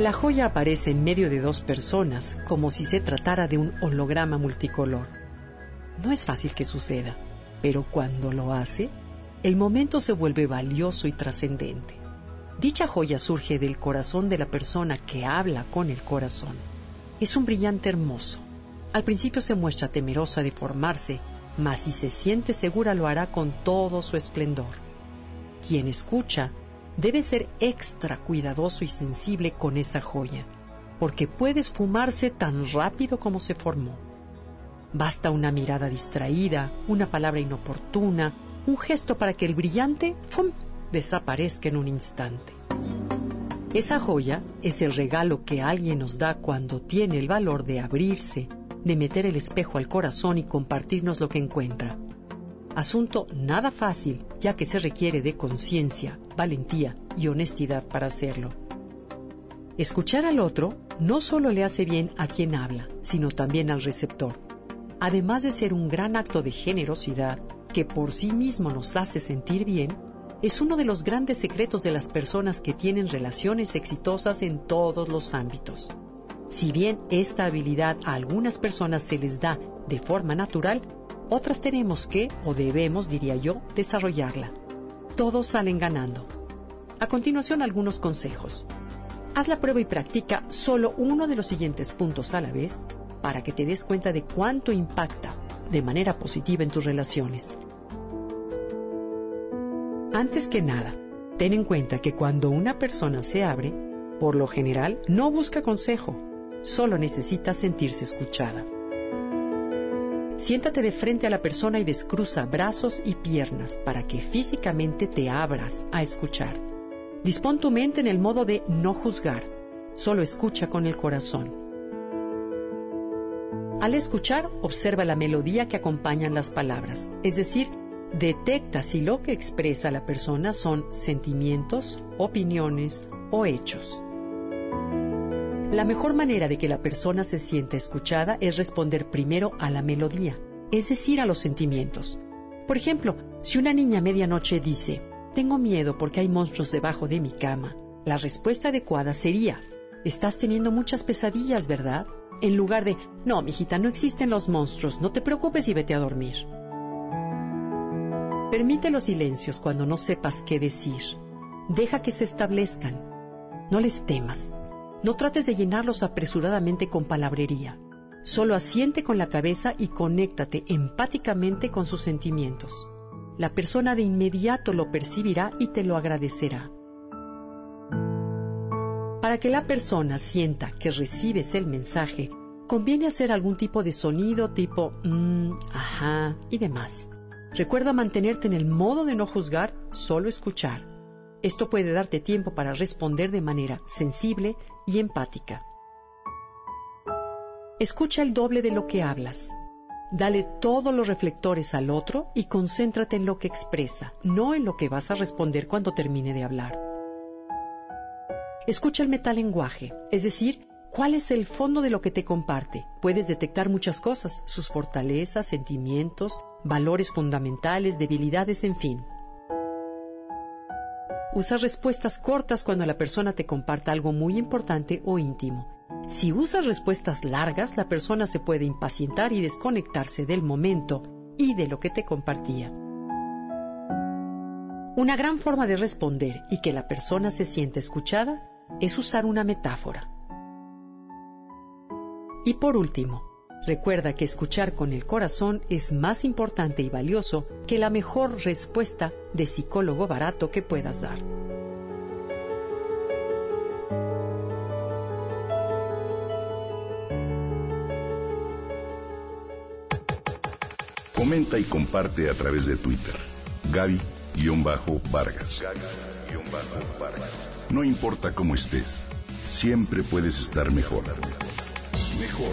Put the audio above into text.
La joya aparece en medio de dos personas, como si se tratara de un holograma multicolor. No es fácil que suceda, pero cuando lo hace, el momento se vuelve valioso y trascendente. Dicha joya surge del corazón de la persona que habla con el corazón. Es un brillante hermoso. Al principio se muestra temerosa de formarse, mas si se siente segura lo hará con todo su esplendor. Quien escucha debe ser extra cuidadoso y sensible con esa joya, porque puede esfumarse tan rápido como se formó. Basta una mirada distraída, una palabra inoportuna, un gesto para que el brillante ¡fum! desaparezca en un instante. Esa joya es el regalo que alguien nos da cuando tiene el valor de abrirse, de meter el espejo al corazón y compartirnos lo que encuentra. Asunto nada fácil, ya que se requiere de conciencia, valentía y honestidad para hacerlo. Escuchar al otro no solo le hace bien a quien habla, sino también al receptor. Además de ser un gran acto de generosidad que por sí mismo nos hace sentir bien, es uno de los grandes secretos de las personas que tienen relaciones exitosas en todos los ámbitos. Si bien esta habilidad a algunas personas se les da de forma natural, otras tenemos que, o debemos, diría yo, desarrollarla. Todos salen ganando. A continuación, algunos consejos. Haz la prueba y practica solo uno de los siguientes puntos a la vez para que te des cuenta de cuánto impacta de manera positiva en tus relaciones. Antes que nada, ten en cuenta que cuando una persona se abre, por lo general no busca consejo, solo necesita sentirse escuchada. Siéntate de frente a la persona y descruza brazos y piernas para que físicamente te abras a escuchar. Dispón tu mente en el modo de no juzgar, solo escucha con el corazón. Al escuchar, observa la melodía que acompañan las palabras, es decir, detecta si lo que expresa la persona son sentimientos, opiniones o hechos. La mejor manera de que la persona se sienta escuchada es responder primero a la melodía, es decir, a los sentimientos. Por ejemplo, si una niña a medianoche dice, tengo miedo porque hay monstruos debajo de mi cama, la respuesta adecuada sería, estás teniendo muchas pesadillas, ¿verdad? En lugar de, no, mijita, no existen los monstruos, no te preocupes y vete a dormir. Permite los silencios cuando no sepas qué decir. Deja que se establezcan. No les temas. No trates de llenarlos apresuradamente con palabrería. Solo asiente con la cabeza y conéctate empáticamente con sus sentimientos. La persona de inmediato lo percibirá y te lo agradecerá. Para que la persona sienta que recibes el mensaje, conviene hacer algún tipo de sonido tipo mmm, ajá y demás. Recuerda mantenerte en el modo de no juzgar, solo escuchar. Esto puede darte tiempo para responder de manera sensible y empática. Escucha el doble de lo que hablas. Dale todos los reflectores al otro y concéntrate en lo que expresa, no en lo que vas a responder cuando termine de hablar. Escucha el metalenguaje, es decir, cuál es el fondo de lo que te comparte. Puedes detectar muchas cosas, sus fortalezas, sentimientos, valores fundamentales, debilidades, en fin. Usa respuestas cortas cuando la persona te comparta algo muy importante o íntimo. Si usas respuestas largas, la persona se puede impacientar y desconectarse del momento y de lo que te compartía. Una gran forma de responder y que la persona se sienta escuchada es usar una metáfora. Y por último, Recuerda que escuchar con el corazón es más importante y valioso que la mejor respuesta de psicólogo barato que puedas dar. Comenta y comparte a través de Twitter. Gaby-Vargas. No importa cómo estés, siempre puedes estar mejor. Mejor,